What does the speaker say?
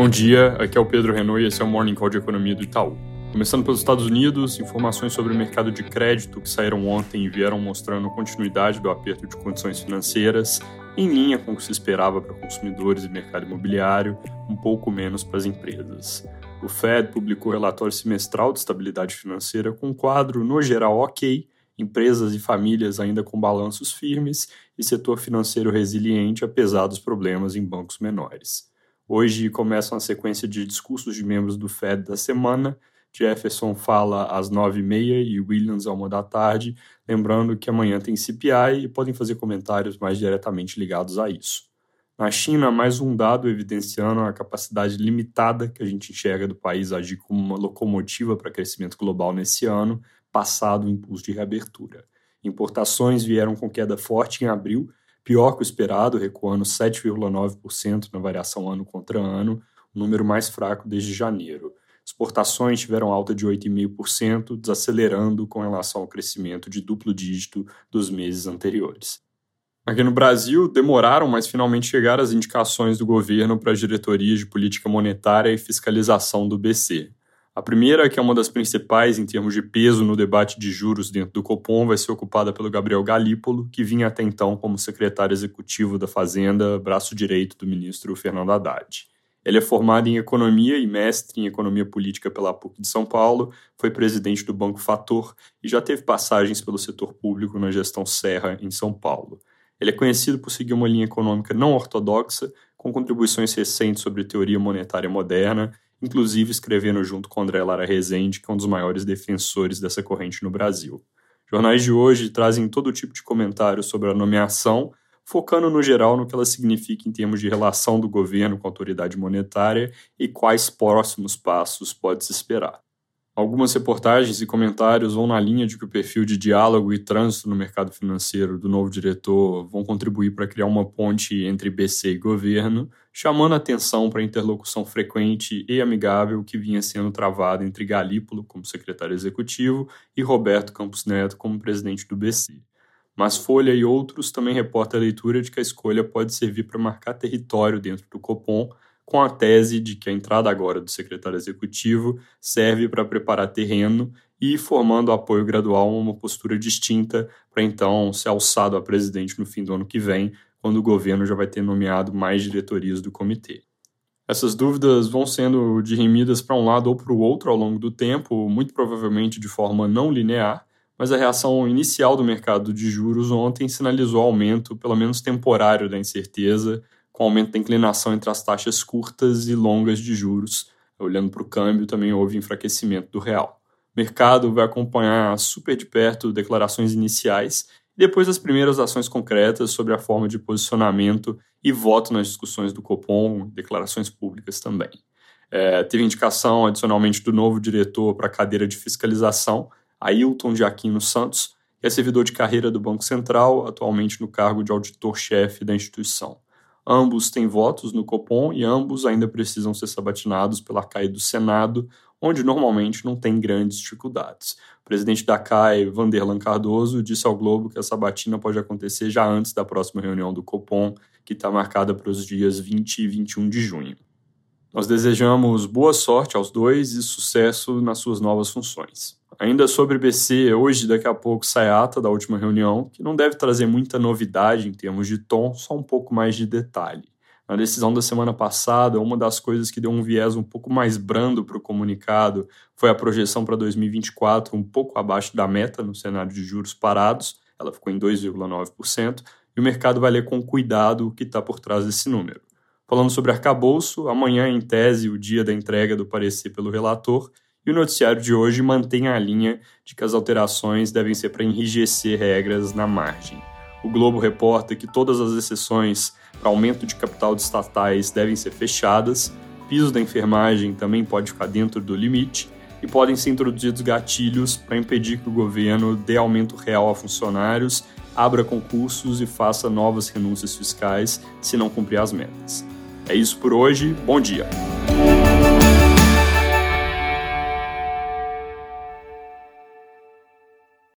Bom dia, aqui é o Pedro Renault e esse é o Morning Call de Economia do Itaú. Começando pelos Estados Unidos, informações sobre o mercado de crédito que saíram ontem e vieram mostrando continuidade do aperto de condições financeiras, em linha com o que se esperava para consumidores e mercado imobiliário, um pouco menos para as empresas. O Fed publicou relatório semestral de estabilidade financeira com um quadro, no geral, ok, empresas e famílias ainda com balanços firmes e setor financeiro resiliente apesar dos problemas em bancos menores. Hoje começa uma sequência de discursos de membros do Fed da semana. Jefferson fala às nove e meia e Williams à uma da tarde, lembrando que amanhã tem CPI e podem fazer comentários mais diretamente ligados a isso. Na China, mais um dado evidenciando a capacidade limitada que a gente enxerga do país agir como uma locomotiva para crescimento global nesse ano, passado o impulso de reabertura. Importações vieram com queda forte em abril, pior que o esperado, recuando 7,9% na variação ano contra ano, o número mais fraco desde janeiro. Exportações tiveram alta de 8,5%, desacelerando com relação ao crescimento de duplo dígito dos meses anteriores. Aqui no Brasil, demoraram, mas finalmente chegaram as indicações do governo para as diretorias de política monetária e fiscalização do BC. A primeira, que é uma das principais em termos de peso no debate de juros dentro do Copom, vai ser ocupada pelo Gabriel Galípolo, que vinha até então como secretário executivo da Fazenda, braço direito do ministro Fernando Haddad. Ele é formado em economia e mestre em economia política pela PUC de São Paulo, foi presidente do Banco Fator e já teve passagens pelo setor público na gestão Serra, em São Paulo. Ele é conhecido por seguir uma linha econômica não ortodoxa, com contribuições recentes sobre teoria monetária moderna inclusive escrevendo junto com André Lara Rezende, que é um dos maiores defensores dessa corrente no Brasil. Jornais de hoje trazem todo tipo de comentários sobre a nomeação, focando no geral no que ela significa em termos de relação do governo com a autoridade monetária e quais próximos passos pode-se esperar. Algumas reportagens e comentários vão na linha de que o perfil de diálogo e trânsito no mercado financeiro do novo diretor vão contribuir para criar uma ponte entre BC e governo, chamando atenção para a interlocução frequente e amigável que vinha sendo travada entre Galípolo, como secretário executivo, e Roberto Campos Neto, como presidente do BC. Mas Folha e outros também reportam a leitura de que a escolha pode servir para marcar território dentro do Copom com a tese de que a entrada agora do secretário executivo serve para preparar terreno e formando apoio gradual a uma postura distinta para então ser alçado a presidente no fim do ano que vem, quando o governo já vai ter nomeado mais diretorias do comitê. Essas dúvidas vão sendo dirimidas para um lado ou para o outro ao longo do tempo, muito provavelmente de forma não linear, mas a reação inicial do mercado de juros ontem sinalizou aumento, pelo menos temporário, da incerteza com aumento da inclinação entre as taxas curtas e longas de juros. Olhando para o câmbio, também houve enfraquecimento do real. O mercado vai acompanhar super de perto declarações iniciais depois as primeiras ações concretas sobre a forma de posicionamento e voto nas discussões do Copom, declarações públicas também. É, teve indicação adicionalmente do novo diretor para a cadeira de fiscalização, Ailton de Aquino Santos, que é servidor de carreira do Banco Central, atualmente no cargo de auditor-chefe da instituição. Ambos têm votos no Copom e ambos ainda precisam ser sabatinados pela CAI do Senado, onde normalmente não tem grandes dificuldades. O presidente da CAI, Vanderlan Cardoso, disse ao Globo que a sabatina pode acontecer já antes da próxima reunião do Copom, que está marcada para os dias 20 e 21 de junho. Nós desejamos boa sorte aos dois e sucesso nas suas novas funções. Ainda sobre BC, hoje, daqui a pouco, sai a ata da última reunião, que não deve trazer muita novidade em termos de tom, só um pouco mais de detalhe. Na decisão da semana passada, uma das coisas que deu um viés um pouco mais brando para o comunicado foi a projeção para 2024 um pouco abaixo da meta no cenário de juros parados, ela ficou em 2,9%, e o mercado vai ler com cuidado o que está por trás desse número. Falando sobre arcabouço, amanhã, em tese, o dia da entrega do parecer pelo relator, e o noticiário de hoje mantém a linha de que as alterações devem ser para enrijecer regras na margem. O Globo reporta que todas as exceções para aumento de capital de estatais devem ser fechadas, piso da enfermagem também pode ficar dentro do limite e podem ser introduzidos gatilhos para impedir que o governo dê aumento real a funcionários, abra concursos e faça novas renúncias fiscais se não cumprir as metas. É isso por hoje, bom dia!